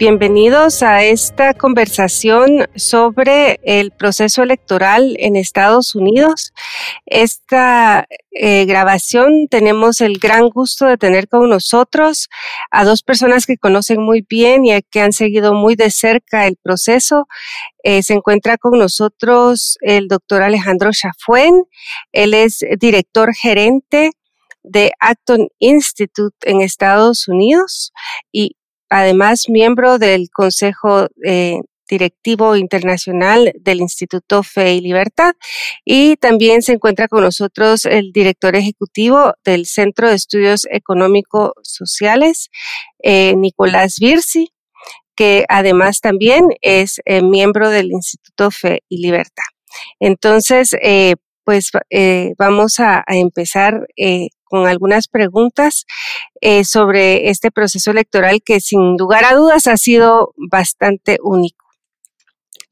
Bienvenidos a esta conversación sobre el proceso electoral en Estados Unidos. Esta eh, grabación tenemos el gran gusto de tener con nosotros a dos personas que conocen muy bien y que han seguido muy de cerca el proceso. Eh, se encuentra con nosotros el doctor Alejandro Chafuen. Él es director gerente de Acton Institute en Estados Unidos y además miembro del Consejo eh, Directivo Internacional del Instituto Fe y Libertad. Y también se encuentra con nosotros el director ejecutivo del Centro de Estudios Económico-Sociales, eh, Nicolás Virsi, que además también es eh, miembro del Instituto Fe y Libertad. Entonces, pues vamos a empezar con algunas preguntas eh, sobre este proceso electoral que sin lugar a dudas ha sido bastante único.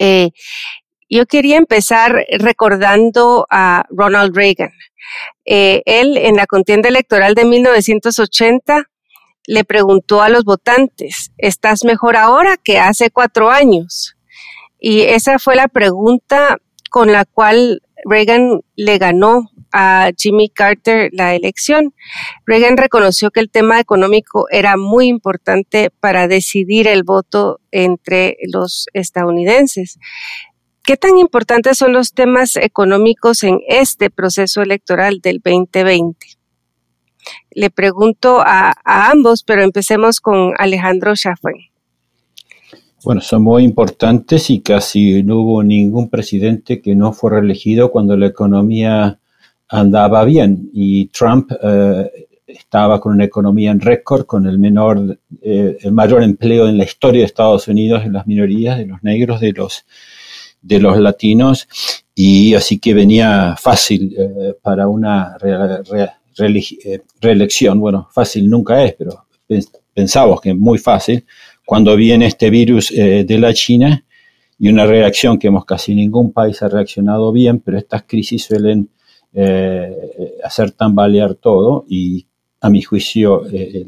Eh, yo quería empezar recordando a Ronald Reagan. Eh, él en la contienda electoral de 1980 le preguntó a los votantes, ¿estás mejor ahora que hace cuatro años? Y esa fue la pregunta con la cual Reagan le ganó a Jimmy Carter la elección. Reagan reconoció que el tema económico era muy importante para decidir el voto entre los estadounidenses. ¿Qué tan importantes son los temas económicos en este proceso electoral del 2020? Le pregunto a, ambos, pero empecemos con Alejandro Schaffer. Bueno, son muy importantes y casi no hubo ningún presidente que no fue reelegido cuando la economía andaba bien. Y Trump eh, estaba con una economía en récord, con el menor, eh, el mayor empleo en la historia de Estados Unidos en las minorías, de los negros, de los, de los latinos, y así que venía fácil eh, para una reelección. Bueno, fácil nunca es, pero pensamos que muy fácil cuando viene este virus de la China y una reacción que hemos casi ningún país ha reaccionado bien, pero estas crisis suelen eh, hacer tambalear todo y a mi juicio eh,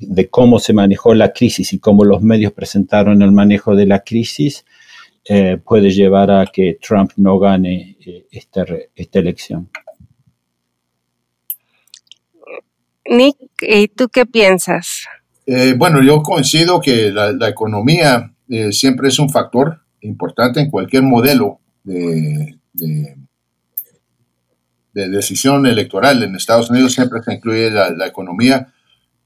de cómo se manejó la crisis y cómo los medios presentaron el manejo de la crisis eh, puede llevar a que Trump no gane esta, esta elección. Nick, ¿y tú qué piensas? Bueno, yo coincido que la, economía siempre es un factor importante en cualquier modelo de, de decisión electoral en Estados Unidos siempre se incluye la, economía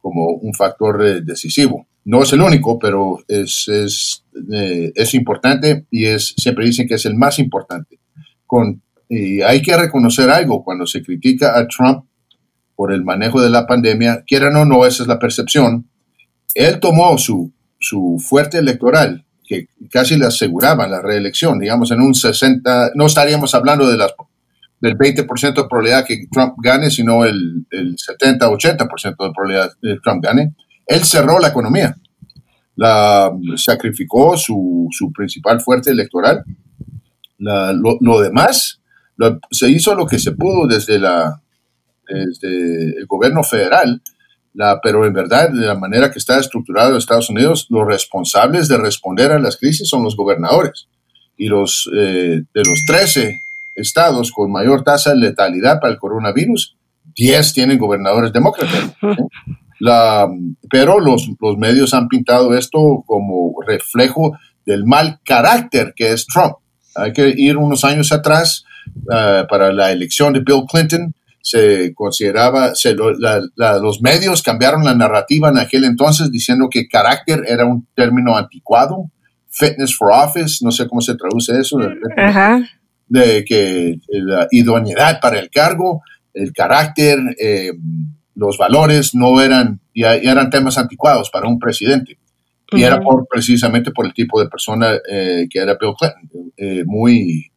como un factor eh, decisivo. No es el único, pero es, es, eh, es, importante y es, siempre dicen que es el más importante. Con, y hay que reconocer algo cuando se critica a Trump por el manejo de la pandemia, quieran o no, esa es la percepción. Él tomó su, su fuerte electoral, que casi le aseguraba la reelección, digamos, en un 60, no estaríamos hablando de las del 20% de probabilidad que Trump gane, sino el, el 70-80% de probabilidad que Trump gane, él cerró la economía. La, sacrificó su, su principal fuerte electoral. lo, demás, se hizo lo que se pudo desde, la, desde el gobierno federal, la, pero en verdad, de la manera que está estructurado Estados Unidos, los responsables de responder a las crisis son los gobernadores. Y los eh, de los 13 estados con mayor tasa de letalidad para el coronavirus, 10 tienen gobernadores demócratas. La, pero los, los medios han pintado esto como reflejo del mal carácter que es Trump. Hay que ir unos años atrás eh, para la elección de Bill Clinton. Se consideraba, se, los medios cambiaron la narrativa en aquel entonces diciendo que carácter era un término anticuado. Fitness for office, no sé cómo se traduce eso. Ajá de que la idoneidad para el cargo, el carácter, eh, los valores no eran, ya, eran temas anticuados para un presidente. Y era por, precisamente por el tipo de persona eh, que era Bill Clinton, eh, muy,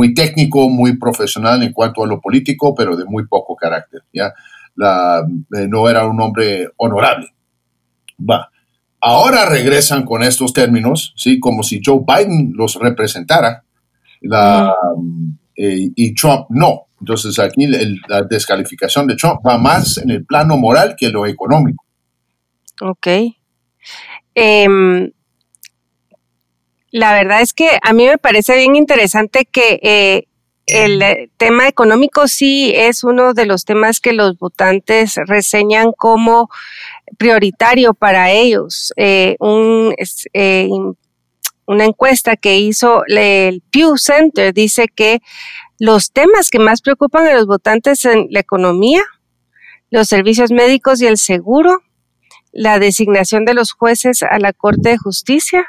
muy técnico, muy profesional en cuanto a lo político, pero de muy poco carácter. ¿ya? La, eh, no era un hombre honorable. Va. Ahora regresan con estos términos, ¿sí? como si Joe Biden los representara la, eh, y Trump no. Entonces aquí la descalificación de Trump va más en el plano moral que lo económico. Ok. Em, la verdad es que a mí me parece bien interesante que eh, el eh, tema económico sí es uno de los temas que los votantes reseñan como prioritario para ellos. Eh, una encuesta que hizo el Pew Center dice que los temas que más preocupan a los votantes son la economía, los servicios médicos y el seguro, la designación de los jueces a la Corte de Justicia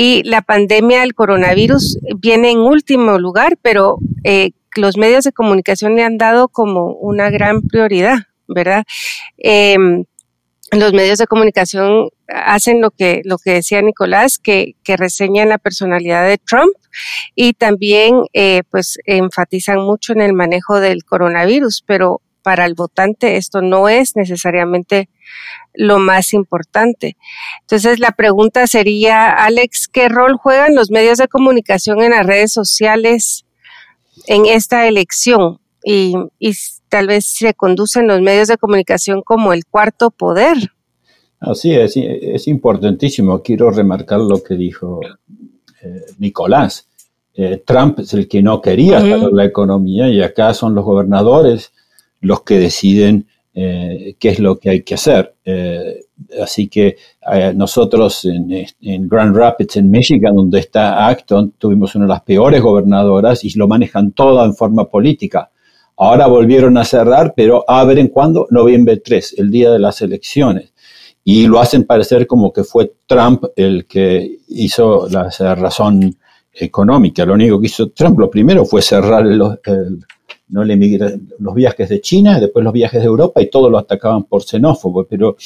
y la pandemia del coronavirus viene en último lugar, pero eh, los medios de comunicación le han dado como una gran prioridad, ¿verdad? Em, los medios de comunicación hacen lo que, lo que decía Nicolás, que, que reseñan la personalidad de Trump y también eh, pues enfatizan mucho en el manejo del coronavirus, pero para el votante esto no es necesariamente lo más importante. Entonces la pregunta sería, Alex, ¿qué rol juegan los medios de comunicación en las redes sociales en esta elección? Y, tal vez se conducen los medios de comunicación como el cuarto poder. Así es, es importantísimo. Quiero remarcar lo que dijo eh, Nicolás. Eh, Trump es el que no quería la economía y acá son los gobernadores los que deciden eh, qué es lo que hay que hacer. Eh, así que eh, nosotros en, Grand Rapids, en Michigan, donde está Acton, tuvimos una de las peores gobernadoras y lo manejan todo en forma política. Ahora volvieron a cerrar, pero abren cuando? Noviembre 3, el día de las elecciones. Y lo hacen parecer como que fue Trump el que hizo la razón económica. Lo único que hizo Trump, lo primero fue cerrar el ¿no? los viajes de China, después los viajes de Europa y todos lo atacaban por xenófobo. Pero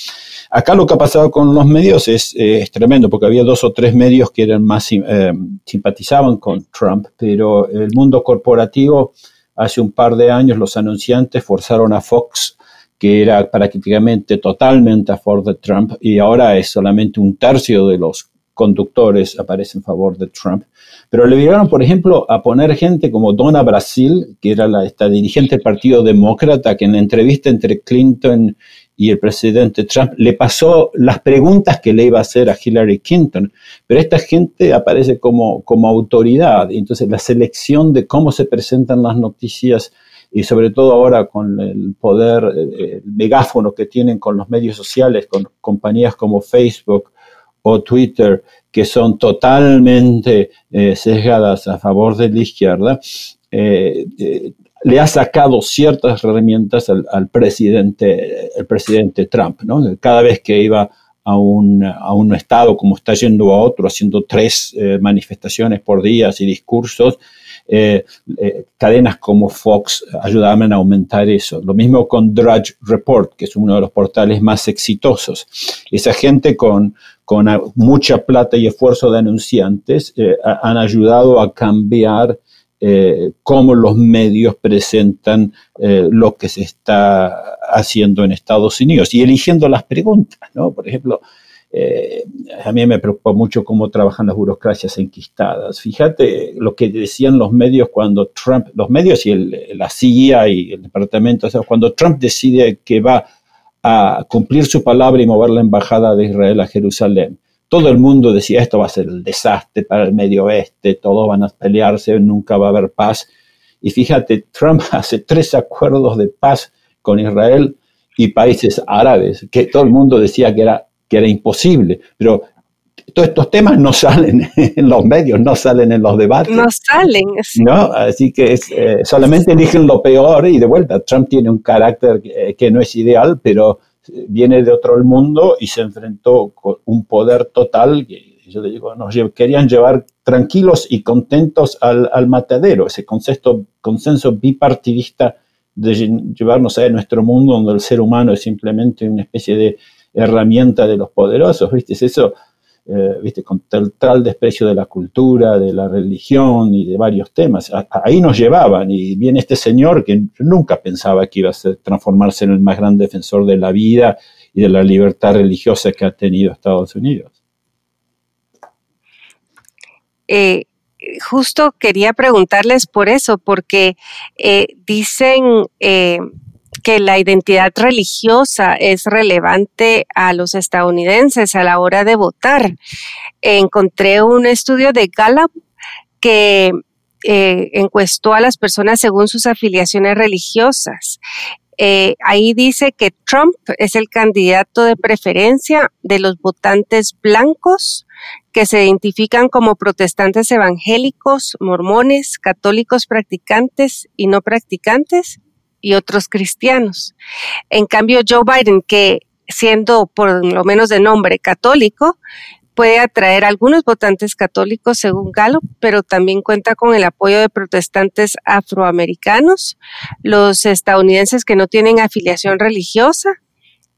acá lo que ha pasado con los medios es, tremendo, porque había dos o tres medios que eran más eh, simpatizaban con Trump, pero el mundo corporativo, hace un par de años los anunciantes forzaron a Fox que era prácticamente totalmente a favor de Trump y ahora es solamente un tercio de los conductores aparecen en favor de Trump. Pero le llegaron, por ejemplo, a poner gente como Donna Brasil, que era la, esta dirigente del Partido Demócrata, que en la entrevista entre Clinton y el presidente Trump le pasó las preguntas que le iba a hacer a Hillary Clinton. Pero esta gente aparece como, como autoridad. Entonces, la selección de cómo se presentan las noticias y sobre todo ahora con el poder, el megáfono que tienen con los medios sociales, con compañías como Facebook, o Twitter que son totalmente eh, sesgadas a favor de la izquierda, eh, eh, le ha sacado ciertas herramientas al, presidente, el presidente Trump. ¿no? Cada vez que iba a un, a un estado como está yendo a otro, haciendo tres manifestaciones por día y discursos, eh, eh, cadenas como Fox ayudaban a aumentar eso. Lo mismo con Drudge Report, que es uno de los portales más exitosos. Esa gente con, mucha plata y esfuerzo de anunciantes eh, han ayudado a cambiar cómo los medios presentan lo que se está haciendo en Estados Unidos y eligiendo las preguntas, ¿no? Por ejemplo, eh, a mí me preocupa mucho cómo trabajan las burocracias enquistadas. Fíjate lo que decían los medios cuando Trump, los medios y la CIA y el departamento, cuando Trump decide que va a cumplir su palabra y mover la embajada de Israel a Jerusalén. Todo el mundo decía esto va a ser el desastre para el medio oeste, todos van a pelearse, nunca va a haber paz. Y fíjate, Trump hace tres acuerdos de paz con Israel y países árabes, que todo el mundo decía que era que era imposible, pero todos estos temas no salen en los medios, no salen en los debates. No salen. ¿no? Así que eh, solamente eligen lo peor y de vuelta, Trump tiene un carácter que, no es ideal, pero viene de otro mundo y se enfrentó con un poder total que yo le digo, nos querían llevar tranquilos y contentos al, al matadero, ese concepto, consenso bipartidista de llevarnos a nuestro mundo donde el ser humano es simplemente una especie de herramienta de los poderosos, ¿viste? Eso, eh, ¿viste? con tal, desprecio de la cultura, de la religión y de varios temas. ahí nos llevaban y viene este señor que nunca pensaba que iba a transformarse en el más gran defensor de la vida y de la libertad religiosa que ha tenido Estados Unidos. Eh, justo quería preguntarles por eso, porque eh, dicen que la identidad religiosa es relevante a los estadounidenses a la hora de votar. encontré un estudio de Gallup que encuestó a las personas según sus afiliaciones religiosas. ahí dice que Trump es el candidato de preferencia de los votantes blancos, que se identifican como protestantes evangélicos, mormones, católicos practicantes y no practicantes y otros cristianos. En cambio, Joe Biden, que siendo por lo menos de nombre católico, puede atraer a algunos votantes católicos según Gallup, pero también cuenta con el apoyo de protestantes afroamericanos, los estadounidenses que no tienen afiliación religiosa,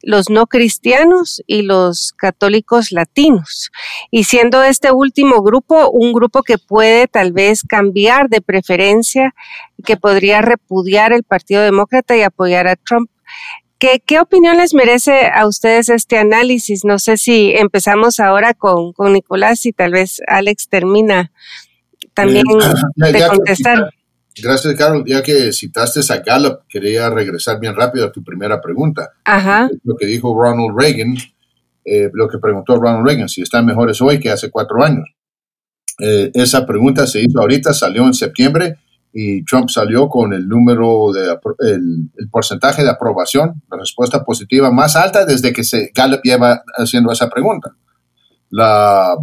los no cristianos y los católicos latinos. Y siendo este último grupo un grupo que puede tal vez cambiar de preferencia, que podría repudiar el Partido Demócrata y apoyar a Trump. ¿Qué, qué opinión les merece a ustedes este análisis? No sé si empezamos ahora con, con Nicolás y tal vez Alex termina también eh, de contestar. Gracias, Carol. Ya que citaste a Gallup, quería regresar bien rápido a tu primera pregunta. Ajá. Lo que dijo Ronald Reagan, eh, lo que preguntó Ronald Reagan, si están mejores hoy que hace cuatro años. Eh, esa pregunta se hizo ahorita, salió en septiembre y Trump salió con el número de el, porcentaje de aprobación, la respuesta positiva más alta desde que se Gallup lleva haciendo esa pregunta. La,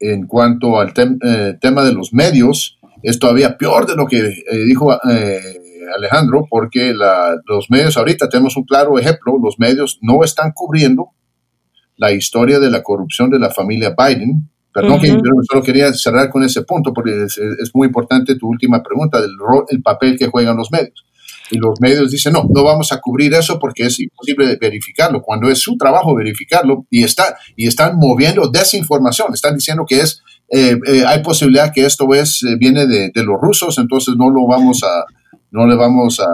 en cuanto al eh, tema de los medios, es todavía peor de lo que eh, dijo eh, Alejandro, porque los medios ahorita tenemos un claro ejemplo, los medios no están cubriendo la historia de la corrupción de la familia Biden. Perdón, que yo solo quería cerrar con ese punto, porque es, muy importante tu última pregunta del el papel que juegan los medios. Y los medios dicen, no, no vamos a cubrir eso porque es imposible verificarlo, cuando es su trabajo verificarlo y, está, y están moviendo desinformación, están diciendo que es eh, eh, hay posibilidad que esto es, eh, viene de, los rusos, entonces no lo vamos a, no le vamos a,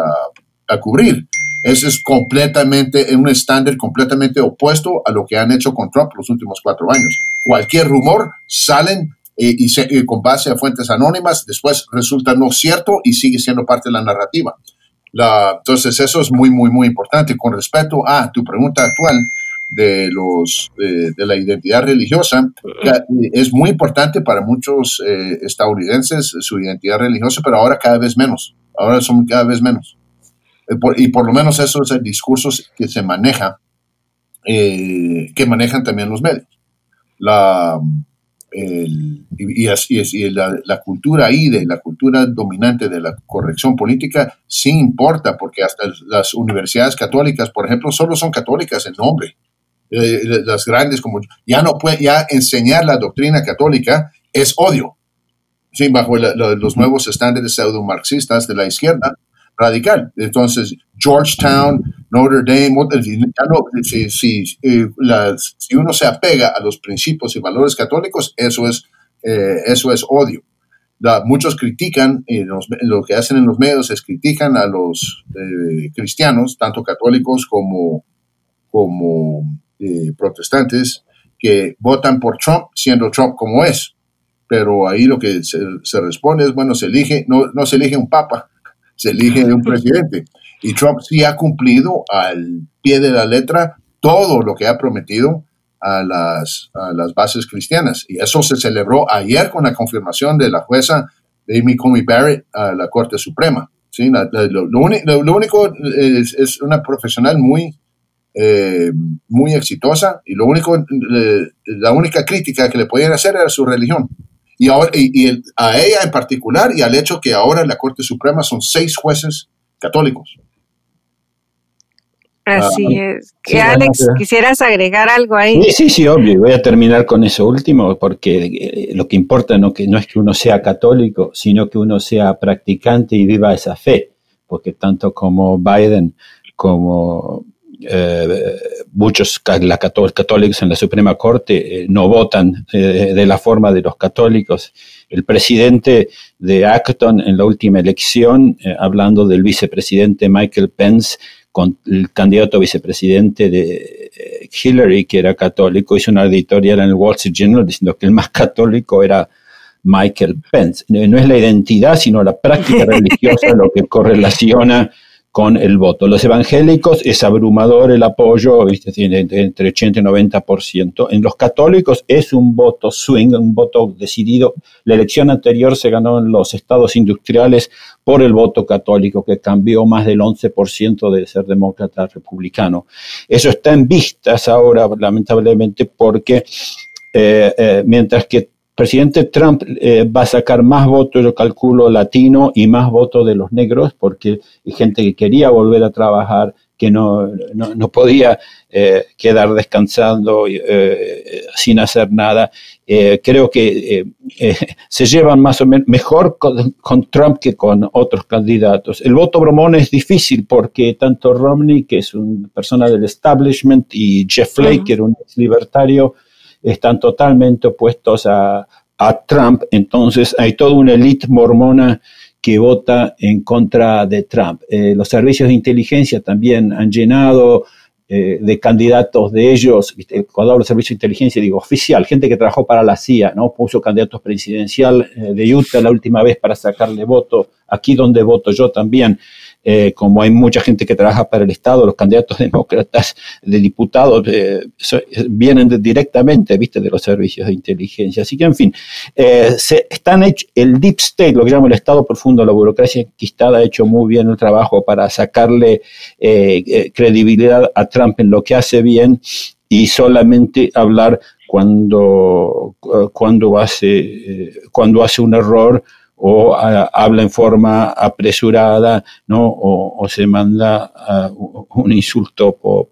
cubrir. Eso es completamente, un estándar completamente opuesto a lo que han hecho con Trump los últimos cuatro años. Cualquier rumor salen y, con base a fuentes anónimas, después resulta no cierto y sigue siendo parte de la narrativa. Entonces eso es muy, muy, muy importante. Con respecto a tu pregunta actual, de, los, de la identidad religiosa. Es muy importante para muchos eh, estadounidenses su identidad religiosa, pero ahora cada vez menos. Ahora son cada vez menos. Eh, y por lo menos eso es el que se maneja, eh, que manejan también los medios. La, y, así es, y la, la, cultura ahí, de la cultura dominante de la corrección política, sí importa, porque hasta las universidades católicas, por ejemplo, solo son católicas en nombre. Eh, las grandes como ya no puede ya enseñar la doctrina católica es odio. Sí, bajo los nuevos estándares pseudo-marxistas de la izquierda radical. Entonces Georgetown Notre Dame si, si, eh, si, uno se apega a los principios y valores católicos eso es eh, eso es odio. Muchos critican lo que hacen en los medios es critican a los cristianos tanto católicos como como eh, protestantes que votan por Trump siendo Trump como es. Pero ahí lo que se, responde es, bueno, se elige, no, no se elige un papa, se elige un presidente. Y Trump sí ha cumplido al pie de la letra todo lo que ha prometido a las, a las bases cristianas. Y eso se celebró ayer con la confirmación de la jueza Amy Coney Barrett a la Corte Suprema. ¿sí? lo, único es, es, una profesional muy eh, muy exitosa y lo único, la única crítica que le podían hacer era su religión. Y, ahora, y, a ella en particular y al hecho que ahora en la Corte Suprema son seis jueces católicos. Así ah, es. Alex, ¿quisieras agregar algo ahí? Sí, sí, sí, obvio. Voy a terminar con eso último, porque eh, lo que importa no, que, no es que uno sea católico, sino que uno sea practicante y viva esa fe, porque tanto como Biden como muchos católicos en la Suprema Corte no votan de la forma de los católicos. El presidente de Acton en la última elección, hablando del vicepresidente Michael Pence, con el candidato vicepresidente de Hillary, que era católico, hizo una editorial en el Wall Street Journal diciendo que el más católico era Michael Pence. No es la identidad, sino la práctica religiosa lo que correlaciona con el voto. Los evangélicos es abrumador el apoyo, ¿viste? entre 80 y 90%. En los católicos es un voto swing, un voto decidido. La elección anterior se ganó en los estados industriales por el voto católico, que cambió más del 11% de ser demócrata a republicano. Eso está en vistas ahora, lamentablemente, porque eh, eh, mientras que presidente Trump eh, va a sacar más votos, yo calculo, latino y más votos de los negros, porque hay gente que quería volver a trabajar, que no, no, podía eh, quedar descansando eh, sin hacer nada. creo que se llevan más o menos mejor con, Trump que con otros candidatos. El voto bromón es difícil porque tanto Romney, que es una persona del establishment, y Jeff Flake, que era un ex libertario, están totalmente opuestos a, Trump, entonces hay toda una élite mormona que vota en contra de Trump. Eh, los servicios de inteligencia también han llenado eh, de candidatos de ellos, cuando hablo de servicio de inteligencia digo oficial, gente que trabajó para la CIA, ¿no? Puso candidatos presidencial eh, de Utah la última vez para sacarle voto, aquí donde voto yo también. Eh, como hay mucha gente que trabaja para el Estado, los candidatos demócratas de diputados eh, vienen directamente, viste, de los servicios de inteligencia. Así que, en fin, eh, se, están el deep state, lo que llamo el Estado profundo, la burocracia enquistada, ha hecho muy bien el trabajo para sacarle credibilidad a Trump en lo que hace bien y solamente hablar cuando, cuando, hace, cuando hace un error o habla en forma apresurada, ¿no? O, se manda un insulto por,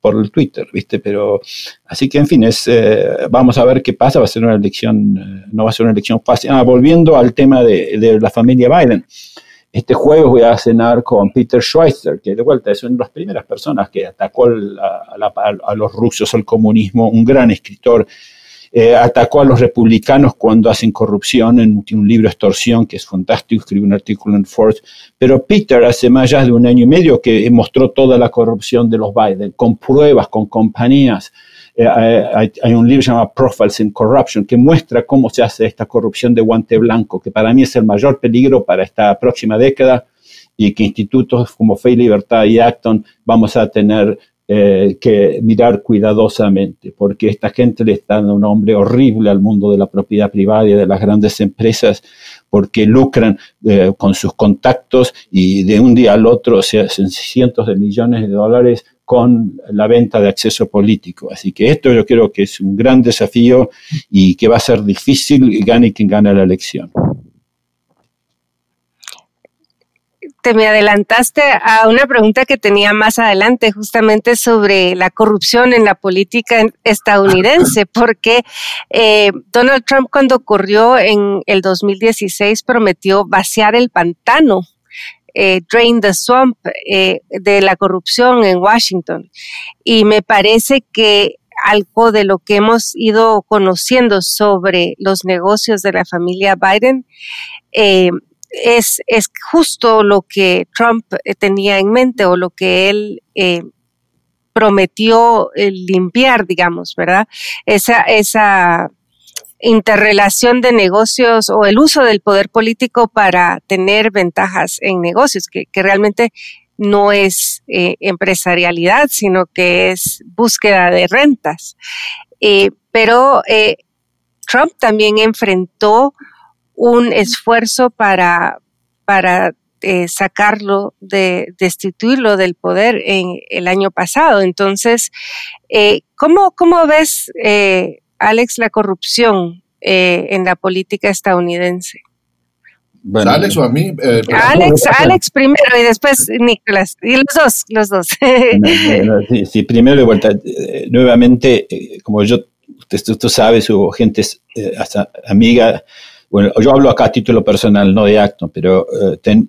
por, el Twitter, ¿viste? Pero, así que, en fin, es, eh, vamos a ver qué pasa, va a ser una elección, eh, no va a ser una elección fácil. Ah, volviendo al tema de, de la familia Biden. Este jueves voy a cenar con Peter Schweitzer, que de vuelta es una de las primeras personas que atacó a, a los rusos, al comunismo, un gran escritor eh, atacó a los republicanos cuando hacen corrupción en un libro Extorsión, que es fantástico, escribió un artículo en Forbes, pero Peter hace más ya de un año y medio que mostró toda la corrupción de los Biden, con pruebas, con compañías. Eh, hay, hay, un libro llamado Profiles in Corruption que muestra cómo se hace esta corrupción de guante blanco, que para mí es el mayor peligro para esta próxima década y que institutos como Fe y Libertad y Acton vamos a tener eh, que mirar cuidadosamente, porque esta gente le está dando un nombre horrible al mundo de la propiedad privada y de las grandes empresas, porque lucran eh, con sus contactos y de un día al otro se hacen cientos de millones de dólares con la venta de acceso político. Así que esto yo creo que es un gran desafío y que va a ser difícil, gane quien gane la elección. Me adelantaste a una pregunta que tenía más adelante, justamente sobre la corrupción en la política estadounidense, porque eh, Donald Trump cuando ocurrió en el 2016 prometió vaciar el pantano. Eh, drain the swamp eh, de la corrupción en Washington. Y me parece que algo de lo que hemos ido conociendo sobre los negocios de la familia Biden eh, es, es justo lo que Trump eh, tenía en mente o lo que él eh, prometió eh, limpiar, digamos, ¿verdad? Esa, esa interrelación de negocios o el uso del poder político para tener ventajas en negocios, que, realmente no es empresarialidad, sino que es búsqueda de rentas. pero Trump también enfrentó un esfuerzo para, para eh, sacarlo, de destituirlo del poder en el año pasado. Entonces, eh, ¿cómo, ves, eh, Alex, la corrupción en la política estadounidense? Alex o a mí. Alex, Alex primero y después Nicolás. Y los dos, los dos. sí, primero de vuelta, nuevamente, como yo, tú, tú sabes, hubo gente, hasta amiga bueno, yo hablo acá a título personal, no de acto, pero eh,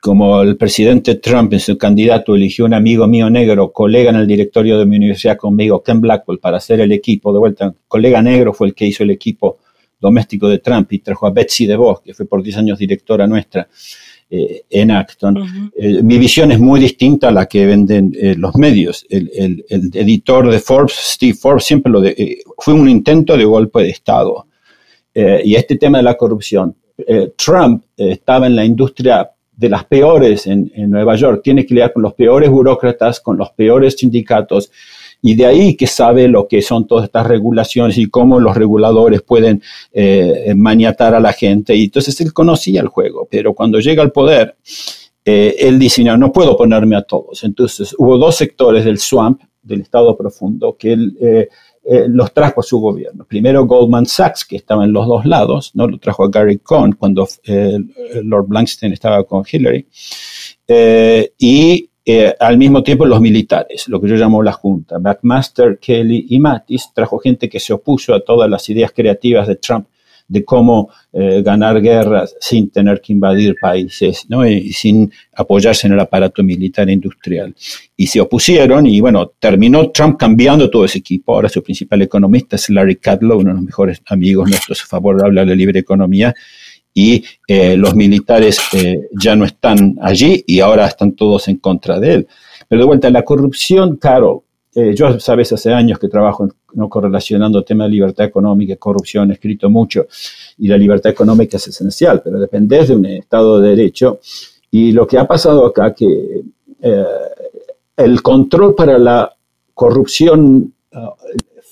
como el presidente Trump en su candidato eligió un amigo mío negro, colega en el directorio de mi universidad conmigo, Ken Blackwell, para hacer el equipo de vuelta, colega negro fue el que hizo el equipo doméstico de Trump y trajo a Betsy DeVos, que fue por 10 años directora nuestra eh, en Acton. Eh, mi visión es muy distinta a la que venden eh, los medios. El, editor de Forbes, Steve Forbes, siempre lo de, fue un intento de golpe de Estado. Y este tema de la corrupción, Trump estaba en la industria de las peores en, Nueva York, tiene que lidiar con los peores burócratas, con los peores sindicatos, y de ahí que sabe lo que son todas estas regulaciones y cómo los reguladores pueden eh, maniatar a la gente. Y entonces él conocía el juego, pero cuando llega al poder, eh, él dice, no, no puedo ponerme a todos. Entonces hubo dos sectores del swamp, del estado profundo, que él eh, eh, los trajo a su gobierno. Primero Goldman Sachs, que estaba en los dos lados, ¿no? lo trajo a Gary Cohn cuando eh, Lord Blankstein estaba con Hillary, eh, y al mismo tiempo los militares, lo que yo llamo la Junta. McMaster, Kelly y Mattis trajo gente que se opuso a todas las ideas creativas de Trump de cómo eh, ganar guerras sin tener que invadir países ¿no? y, sin apoyarse en el aparato militar e industrial. Y se opusieron y bueno, terminó Trump cambiando todo ese equipo. Ahora su principal economista es Larry Kudlow, uno de los mejores amigos nuestros a favor libre economía. Y eh, los militares eh, ya no están allí y ahora están todos en contra de él. Pero de vuelta, la corrupción, claro, yo sabes hace años que trabajo no correlacionando tema de libertad económica y corrupción, he escrito mucho, y la libertad económica es esencial, pero depende de un Estado de Derecho. Y lo que ha pasado acá, que eh, el control para la corrupción eh,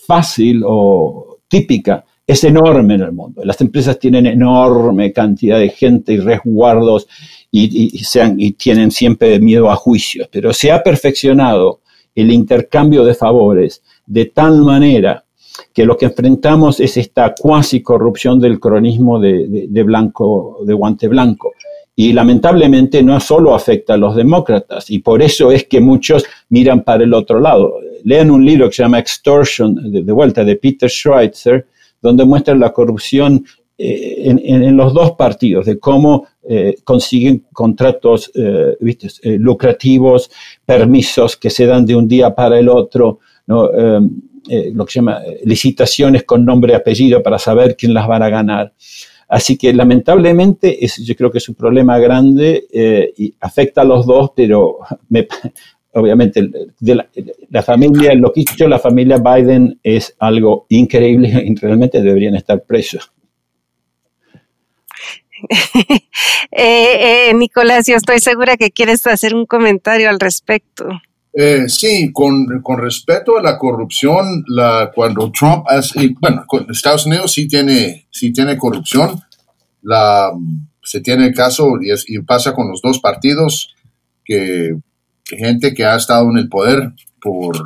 fácil o típica es enorme en el mundo. Las empresas tienen enorme cantidad de gente y resguardos y, sean, y tienen siempre miedo a juicios, pero se ha perfeccionado el intercambio de favores de tal manera que lo que enfrentamos es esta cuasi corrupción del cronismo de, blanco, de guante blanco. Y lamentablemente no solo afecta a los demócratas, y por eso es que muchos miran para el otro lado. Lean un libro que se llama Extortion, de, vuelta, de Peter Schweitzer, donde muestra la corrupción eh, en, los dos partidos, de cómo eh, consiguen contratos eh, lucrativos, permisos que se dan de un día para el otro, Em, eh, lo que se llama eh, licitaciones con nombre y apellido para saber quién las va a ganar. Así que lamentablemente es, yo creo que es un problema grande eh, y afecta a los dos, pero obviamente de la, familia, lo que hizo la familia Biden es algo increíble y realmente deberían estar presos. Nicolás, yo estoy segura que quieres hacer un comentario al respecto. Eh, sí, con, con, respecto a la corrupción, la, cuando Trump hace, bueno, Estados Unidos sí tiene, sí tiene corrupción, la, se tiene el caso y, y pasa con los dos partidos, que, gente que ha estado en el poder por,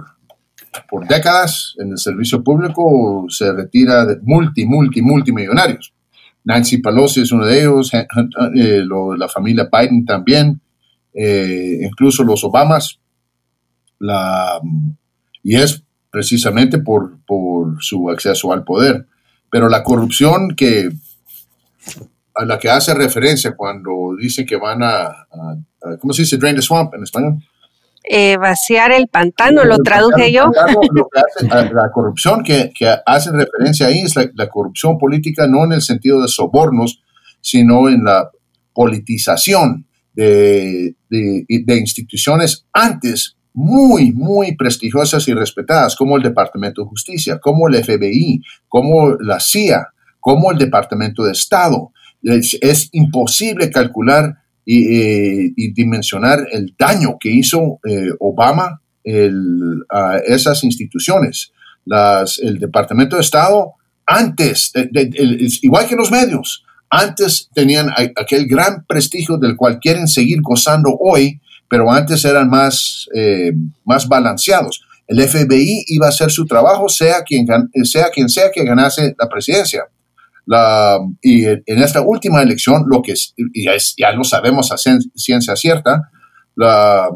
por décadas en el servicio público se retira de multi, multi, multimillonarios. Nancy Pelosi es uno de ellos, eh, la familia Biden también, eh, incluso los Obamas la, y es precisamente por, su acceso al poder. Pero la corrupción que, a la que hace referencia cuando dice que van a, ¿cómo se dice? Drain the swamp en español. Eh, vaciar el pantano, lo traduje yo. la corrupción que, hace referencia ahí es la, corrupción política, no en el sentido de sobornos, sino en la politización de, de instituciones antes muy, muy prestigiosas y respetadas, como el Departamento de Justicia, como el FBI, como la CIA, como el Departamento de Estado. Es, imposible calcular y, eh, dimensionar el daño que hizo eh, Obama a esas instituciones. Las, el Departamento de Estado, antes, igual que los medios, antes tenían aquel gran prestigio del cual quieren seguir gozando hoy, pero antes eran más, eh, más balanceados. El FBI iba a hacer su trabajo, sea quien, sea quien sea que ganase la presidencia. La, y en esta última elección, lo que ya, ya lo sabemos a ciencia cierta, la,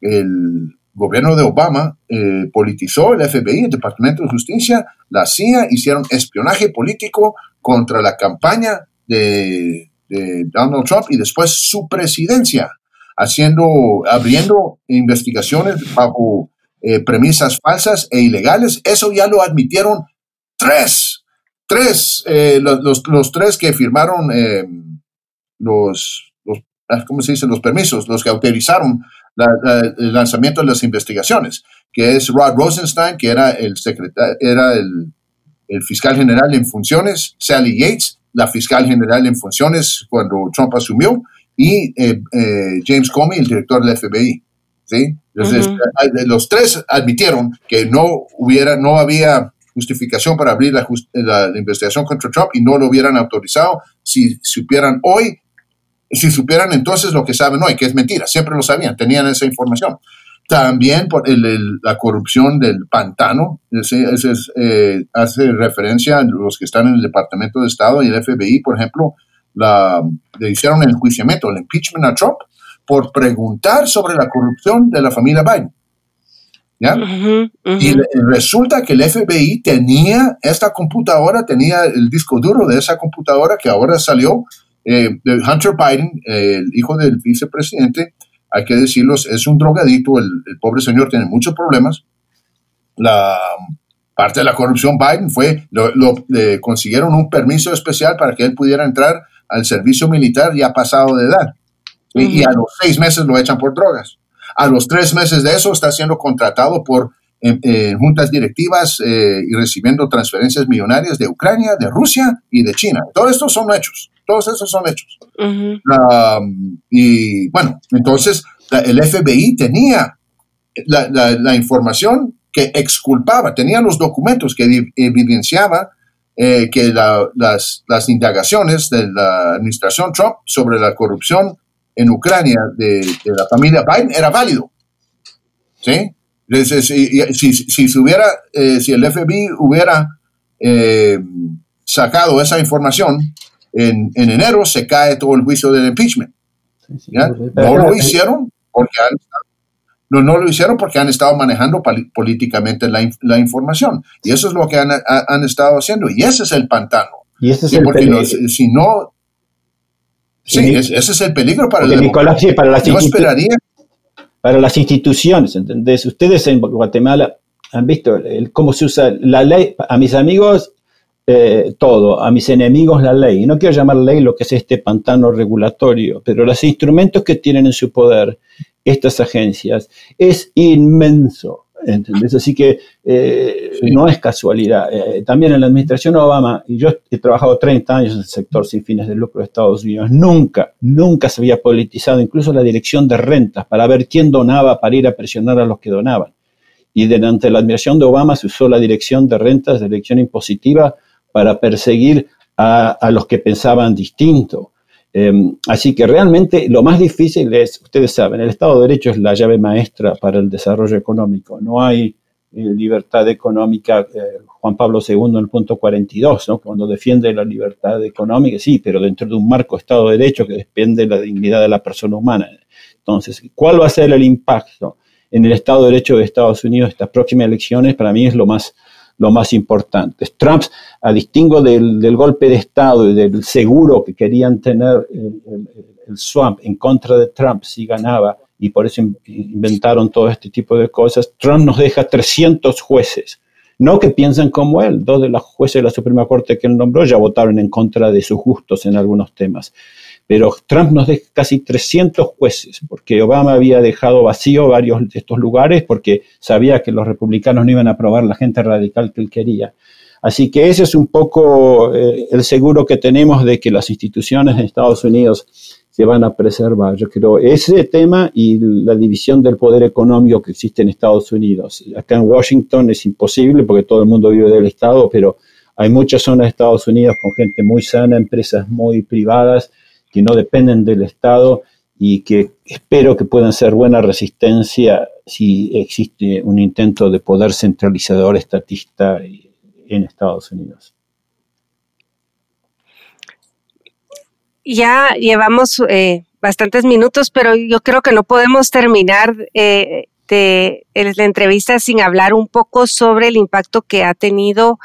el gobierno de Obama eh, politizó el FBI, el Departamento de Justicia, la CIA, hicieron espionaje político contra la campaña de, de Donald Trump y después su presidencia haciendo, abriendo investigaciones bajo eh, premisas falsas e ilegales. Eso ya lo admitieron tres, tres, eh, los, los, tres que firmaron eh, los, los, ah, ¿cómo se dice? Los permisos, los que autorizaron el lanzamiento de las investigaciones, que es Rod Rosenstein, que era el secretario, era el, el fiscal general en funciones, Sally Yates, la fiscal general en funciones cuando Trump asumió, y eh, eh, James Comey, el director del FBI. ¿sí? Entonces, los tres admitieron que no, hubiera, no había justificación para abrir la, la, investigación contra Trump y no lo hubieran autorizado si supieran hoy, si supieran entonces lo que saben hoy, que es mentira, siempre lo sabían, tenían esa información. También por la corrupción del pantano, ese, hace referencia a los que están en el Departamento de Estado y el FBI, por ejemplo, la, le hicieron el enjuiciamiento, el impeachment a Trump, por preguntar sobre la corrupción de la familia Biden. ¿Ya? Y resulta que el FBI tenía esta computadora, tenía el disco duro de esa computadora que ahora salió eh, de Hunter Biden, el hijo del vicepresidente. Hay que decirlo, es un drogadito, el, pobre señor tiene muchos problemas. La parte de la corrupción Biden fue, lo, le consiguieron un permiso especial para que él pudiera entrar al servicio militar ya pasado de edad. Y a los seis meses lo echan por drogas. A los tres meses de eso está siendo contratado por eh, eh, juntas directivas eh, y recibiendo transferencias millonarias de Ucrania, de Rusia y de China. Todos estos son hechos. Todos esos son hechos. y bueno, entonces el FBI tenía la, la, información que exculpaba, tenía los documentos que evidenciaban eh, que las, las, indagaciones de la administración Trump sobre la corrupción en Ucrania de, la familia Biden era válido. ¿Sí? Si, si, si, hubiera, eh, si el FBI hubiera eh, sacado esa información en, en, enero, se cae todo el juicio del impeachment. No lo hicieron porque han no, no lo hicieron porque han estado manejando políticamente la, la, información. Y eso es lo que han, han, estado haciendo. Y ese es el pantano. Y ese es el peligro. si no... Sí, ese es el peligro para el Nicolás, para las, esperaría. para las instituciones. ¿entendés? Ustedes en Guatemala han visto el, cómo se usa la ley. A mis amigos eh, todo, a mis enemigos la ley. Y no quiero llamar ley lo que es este pantano regulatorio, pero los instrumentos que tienen en su poder estas agencias es inmenso. ¿Entendés? Así que eh, no es casualidad. Eh, también en la administración Obama, y yo he trabajado 30 años en el sector sin fines de lucro de Estados Unidos, nunca, nunca se había politizado incluso la dirección de rentas para ver quién donaba para ir a presionar a los que donaban. Y durante la administración de Obama se usó la dirección de rentas, la dirección impositiva, para perseguir a, a los que pensaban distinto. Em, así que realmente lo más difícil es, ustedes saben, el Estado de Derecho es la llave maestra para el desarrollo económico. No hay eh, libertad económica, eh, Juan Pablo II en el punto 42, ¿no? cuando defiende la libertad económica, sí, pero dentro de un marco Estado de Derecho que depende de la dignidad de la persona humana. Entonces, ¿cuál va a ser el impacto en el Estado de Derecho de Estados Unidos estas próximas elecciones? Para mí es lo más lo más importante. Trump, a distingo del, golpe de Estado y del seguro que querían tener el, swamp en contra de Trump si ganaba, y por eso inventaron todo este tipo de cosas, Trump nos deja 300 jueces. No que piensan como él, dos de los jueces de la Suprema Corte que él nombró ya votaron en contra de sus gustos en algunos temas. Pero Trump nos deja casi 300 jueces, porque Obama había dejado vacío varios de estos lugares porque sabía que los republicanos no iban a aprobar la gente radical que él quería. Así que ese es un poco eh, el seguro que tenemos de que las instituciones de Estados Unidos se van a preservar. Yo creo ese tema y la división del poder económico que existe en Estados Unidos. Acá en Washington es imposible porque todo el mundo vive del Estado, pero hay muchas zonas de Estados Unidos con gente muy sana, empresas muy privadas que no dependen del Estado y que espero que puedan ser buena resistencia si existe un intento de poder centralizador estatista en Estados Unidos. Ya llevamos eh, bastantes minutos, pero yo creo que no podemos terminar eh, de, la entrevista sin hablar un poco sobre el impacto que ha tenido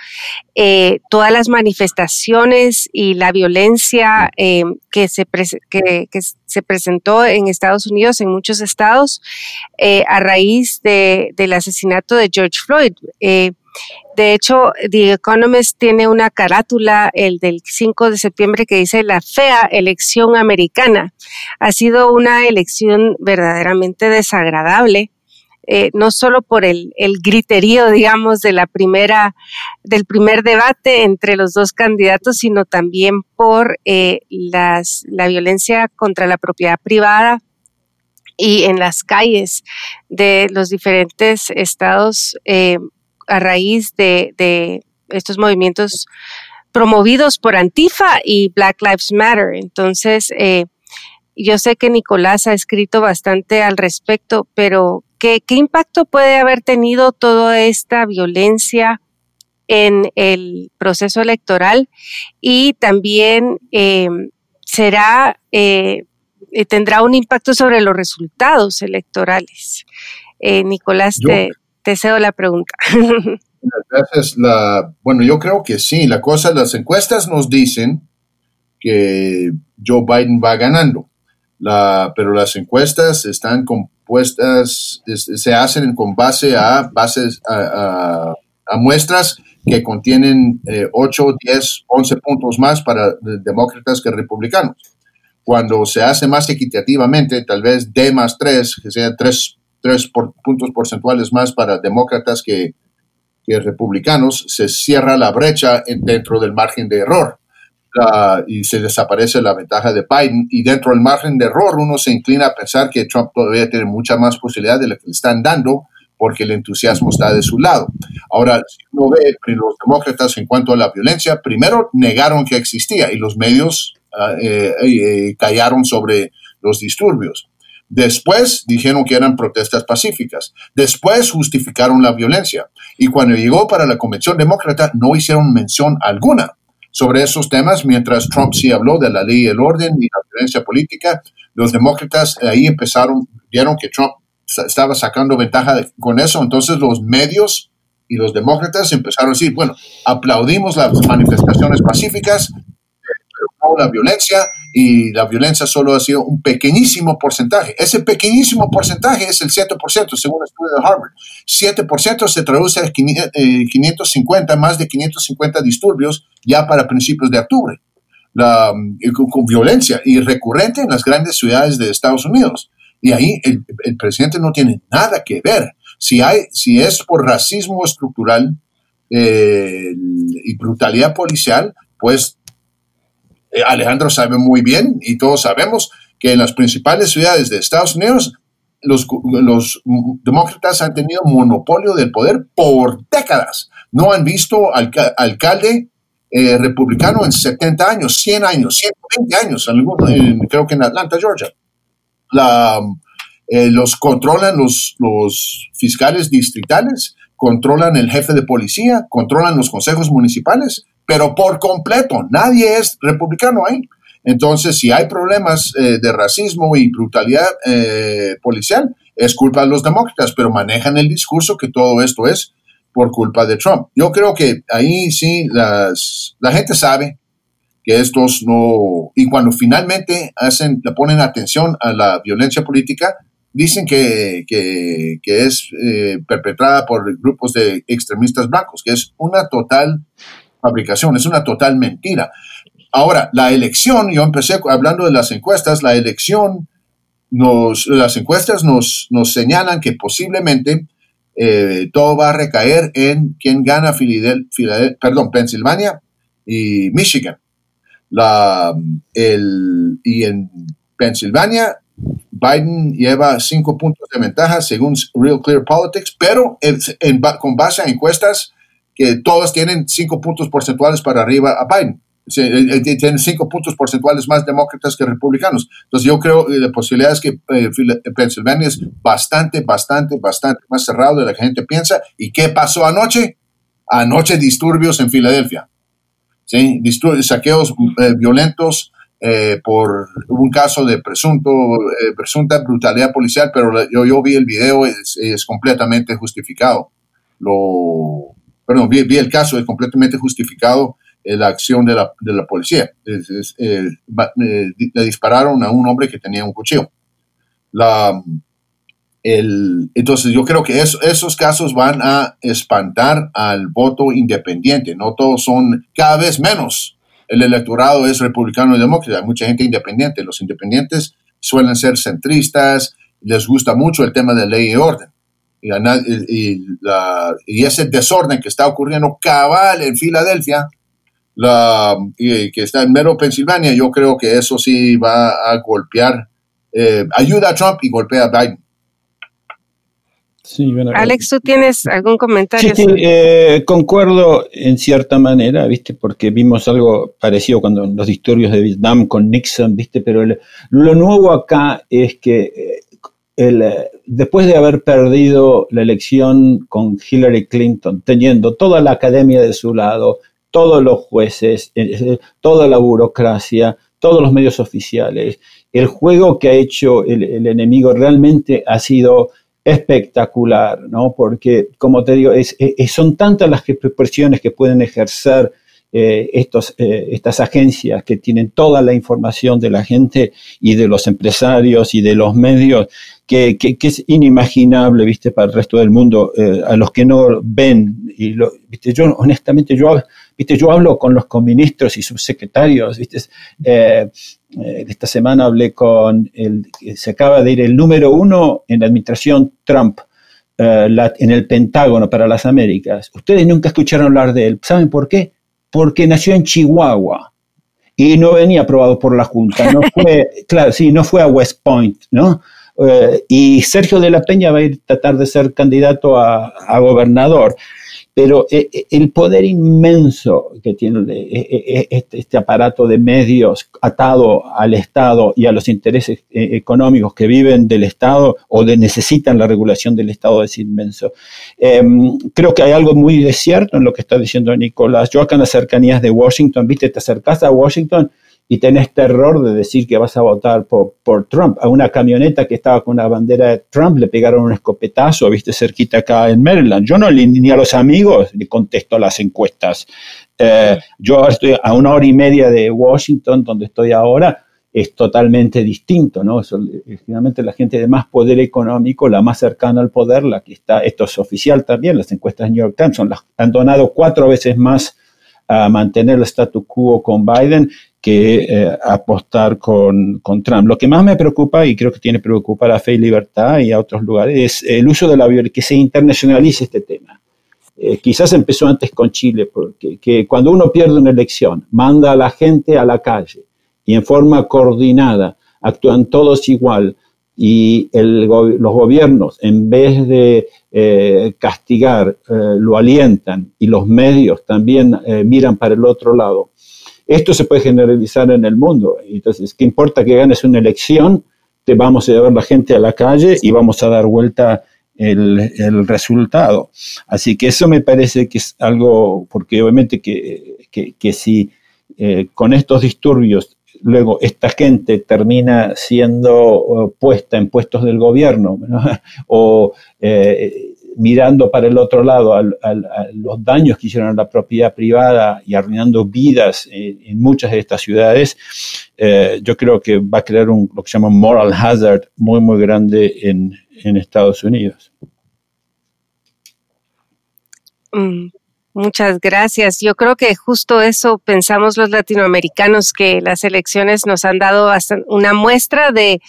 eh, todas las manifestaciones y la violencia eh, que, se que, se presentó en Estados Unidos, en muchos estados, eh, a raíz del asesinato de George Floyd. De hecho, The Economist tiene una carátula, el del 5 de septiembre, que dice la fea elección americana. Ha sido una elección verdaderamente desagradable. Eh, no solo por el, griterío, digamos, de la primera, del primer debate entre los dos candidatos, sino también por eh, las, la violencia contra la propiedad privada y en las calles de los diferentes estados eh, a raíz de, estos movimientos promovidos por Antifa y Black Lives Matter. Entonces, eh, yo sé que Nicolás ha escrito bastante al respecto, pero ¿qué, impacto puede haber tenido toda esta violencia en el proceso electoral? Y también eh, será, eh, tendrá un impacto sobre los resultados electorales. Nicolás, te, te cedo la pregunta. Gracias. La, bueno, yo creo que sí. La cosa, las encuestas nos dicen que Joe Biden va ganando. La, pero las encuestas están compuestas, se hacen con base a bases a, muestras que contienen 8, 10, 11 puntos más para demócratas que republicanos. Cuando se hace más equitativamente, tal vez D más 3, que sea 3 tres puntos porcentuales más para demócratas que, republicanos, se cierra la brecha dentro del margen de error. Y se desaparece la ventaja de Biden. Y dentro del margen de error, uno se inclina a pensar que Trump todavía tiene mucha más posibilidad de lo que le están dando porque el entusiasmo está de su lado. Ahora, si uno ve los demócratas en cuanto a la violencia, primero negaron que existía y los medios eh, callaron sobre los disturbios. Después dijeron que eran protestas pacíficas. Después justificaron la violencia. Y cuando llegó para la convención demócrata no hicieron mención alguna sobre esos temas, mientras Trump sí habló de la ley y el orden y la violencia política. Los demócratas ahí empezaron, vieron que Trump estaba sacando ventaja con eso. Entonces los medios y los demócratas empezaron a decir, bueno, aplaudimos las manifestaciones pacíficas, la violencia y la violencia solo ha sido un pequeñísimo porcentaje. Ese pequeñísimo porcentaje es el 7%, según el estudio de Harvard. 7% se traduce a 550, eh, más de 550 disturbios ya para principios de octubre. La, con, violencia y recurrente en las grandes ciudades de Estados Unidos. Y ahí el, presidente no tiene nada que ver. Si, hay, si es por racismo estructural eh, y brutalidad policial, pues eh, Alejandro sabe muy bien y todos sabemos que en las principales ciudades de Estados Unidos los, demócratas han tenido monopolio del poder por décadas. No han visto alcalde eh, republicano en 70 años, 100 años, 120 años, creo que en Atlanta, Georgia. Eh, los controlan los, los fiscales distritales, controlan el jefe de policía, controlan los consejos municipales pero por completo, nadie es republicano ahí. Entonces, si hay problemas eh, de racismo y brutalidad eh, policial, es culpa de los demócratas, pero manejan el discurso que todo esto es por culpa de Trump. Yo creo que ahí sí las, la gente sabe que estos no, y cuando finalmente hacen, le ponen atención a la violencia política, dicen que, que, que es eh, perpetrada por grupos de extremistas blancos, que es una total fabricación, es una total mentira. Ahora, la elección, yo empecé hablando de las encuestas, la elección, nos, las encuestas nos, nos señalan que posiblemente eh, todo va a recaer en quién gana Fidel, perdón, Pensilvania y Michigan. La, el, y en Pensilvania, Biden lleva cinco puntos de ventaja según Real Clear Politics, pero con base a encuestas que todas tienen cinco puntos porcentuales para arriba a Biden. Tienen cinco puntos porcentuales más demócratas que republicanos. Entonces yo creo que la posibilidad es que eh, Pensilvania es bastante, bastante, bastante más cerrado de lo que la gente piensa. ¿Y qué pasó anoche? Anoche disturbios en Filadelfia. ¿Sí? saqueos eh, violentos eh, por un caso de presunto, eh, presunta brutalidad policial, pero yo, yo vi el video, es, es completamente justificado. Lo, perdón, vi, vi, el caso, es completamente justificado la acción de la, de la policía. le dispararon a un hombre que tenía un cuchillo. La, el, entonces yo creo que esos casos van a espantar al voto independiente. No todos son, cada vez menos el electorado es republicano y demócrata. Hay mucha gente independiente. Los independientes suelen ser centristas, les gusta mucho el tema de ley y orden. Y, y, y ese desorden que está ocurriendo cabal en Filadelfia, la, y, que está en mero Pensilvania, yo creo que eso sí va a golpear, eh, ayuda a Trump y golpea a Biden. Alex, ¿tú tienes algún comentario? Sí, eh, concuerdo en cierta manera, ¿viste? Porque vimos algo parecido cuando los disturbios de Vietnam con Nixon, ¿viste? Pero lo nuevo acá es que eh, eh, después de haber perdido la elección con Hillary Clinton, teniendo toda la academia de su lado, todos los jueces, toda la burocracia, todos los medios oficiales, el juego que ha hecho el enemigo realmente ha sido espectacular, ¿no? Porque, como te digo, son tantas las presiones que pueden ejercer eh, estos, eh, estas agencias que tienen toda la información de la gente y de los empresarios y de los medios, que, es inimaginable, ¿viste? Para el resto del mundo, eh, a los que no ven, y lo, ¿viste? Yo, honestamente, yo, ¿viste? Yo hablo con los ministros y subsecretarios, ¿viste? Eh, esta semana hablé con el, se acaba de ir el número uno en la administración Trump, eh, en el Pentágono para las Américas. Ustedes nunca escucharon hablar de él. ¿Saben por qué? Porque nació en Chihuahua y no venía aprobado por la Junta. No fue, claro, sí, no fue a West Point, ¿no? Eh, y Sergio de la Peña va a ir a tratar de ser candidato a, a gobernador pero eh, eh, el poder inmenso que tiene eh, este, este, aparato de medios atado al Estado y a los intereses económicos que viven del Estado o de necesitan la regulación del Estado es inmenso. Em, creo que hay algo muy de cierto en lo que está diciendo Nicolás. Yo acá en las cercanías de Washington, viste, te acercas a Washington y tenés terror de decir que vas a votar por, por, Trump. A una camioneta que estaba con una bandera de Trump le pegaron un escopetazo, viste, cerquita acá en Maryland. Yo no ni a los amigos le contesto las encuestas. Eh, yo estoy a una hora y media de Washington, donde estoy ahora, es totalmente distinto, ¿no? finalmente la gente de más poder económico, la más cercana al poder, la que está, esto es oficial también, las encuestas de New York Times las, han donado cuatro veces más a mantener el statu quo con Biden que eh, apostar con, con, Trump. Lo que más me preocupa, y creo que tiene que preocupar a Fe y Libertad y a otros lugares, es el uso de la violencia, que se internacionalice este tema. Eh, quizás empezó antes con Chile, porque que cuando uno pierde una elección, manda a la gente a la calle y en forma coordinada actúan todos igual y los gobiernos, en vez de eh, castigar, lo alientan y los medios también miran para el otro lado, esto se puede generalizar en el mundo. Entonces, ¿qué importa que ganes una elección? Te vamos a llevar la gente a la calle y vamos a dar vuelta el, resultado. Así que eso me parece que es algo, porque obviamente que, que, si eh, con estos disturbios luego esta gente termina siendo eh, puesta en puestos del gobierno o eh, mirando para el otro lado a, los daños que hicieron a la propiedad privada y arruinando vidas en, muchas de estas ciudades, eh, yo creo que va a crear un, lo que se llama moral hazard muy, muy grande en, Estados Unidos. Mm, muchas gracias. Yo creo que justo eso pensamos los latinoamericanos, que las elecciones nos han dado una muestra de,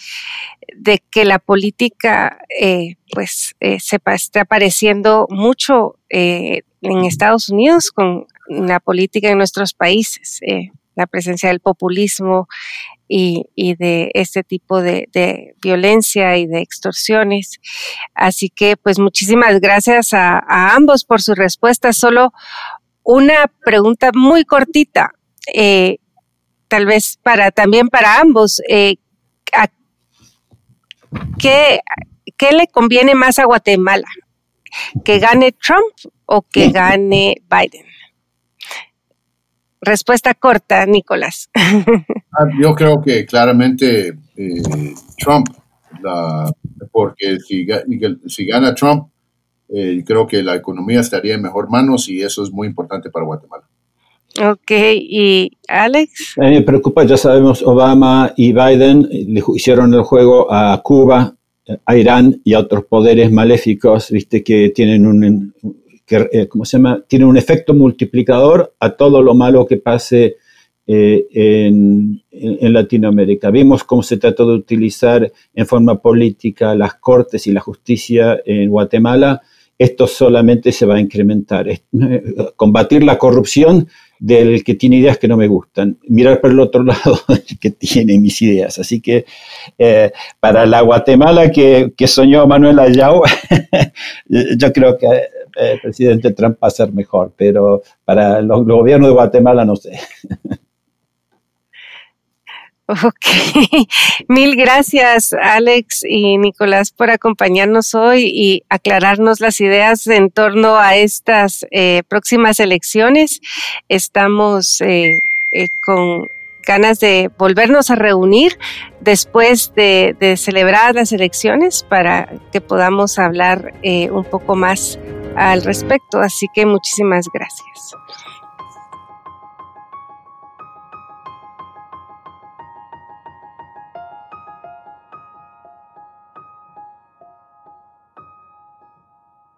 que la política eh, pues eh, se está apareciendo mucho eh, en Estados Unidos con la política en nuestros países, la presencia del populismo y, de este tipo de, violencia y de extorsiones. Así que pues muchísimas gracias a, ambos por sus respuestas. Solo una pregunta muy cortita, tal vez para también para ambos. ¿qué, le conviene más a Guatemala? ¿Que gane Trump o que gane Biden? Respuesta corta, Nicolás. Ah, yo creo que claramente eh, Trump, porque si, si, gana Trump, eh, creo que la economía estaría en mejor manos y eso es muy importante para Guatemala. Ok, y Alex. A mí me preocupa, ya sabemos, Obama y Biden le hicieron el juego a Cuba, a Irán y a otros poderes maléficos, viste, que tienen un, que, eh, ¿cómo se llama? Tiene un efecto multiplicador a todo lo malo que pase eh, en, Latinoamérica. Vimos cómo se trató de utilizar en forma política las cortes y la justicia en Guatemala. Esto solamente se va a incrementar. Combatir la corrupción del que tiene ideas que no me gustan, mirar por el otro lado que tiene mis ideas. Así que eh, para la Guatemala que, que soñó Manuel Ayau, yo creo que eh, presidente Trump va a ser mejor, pero para los, gobiernos de Guatemala no sé. Ok, mil gracias Alex y Nicolás por acompañarnos hoy y aclararnos las ideas en torno a estas eh, próximas elecciones. Estamos eh, con ganas de volvernos a reunir después de, celebrar las elecciones para que podamos hablar un poco más al respecto. Así que muchísimas gracias.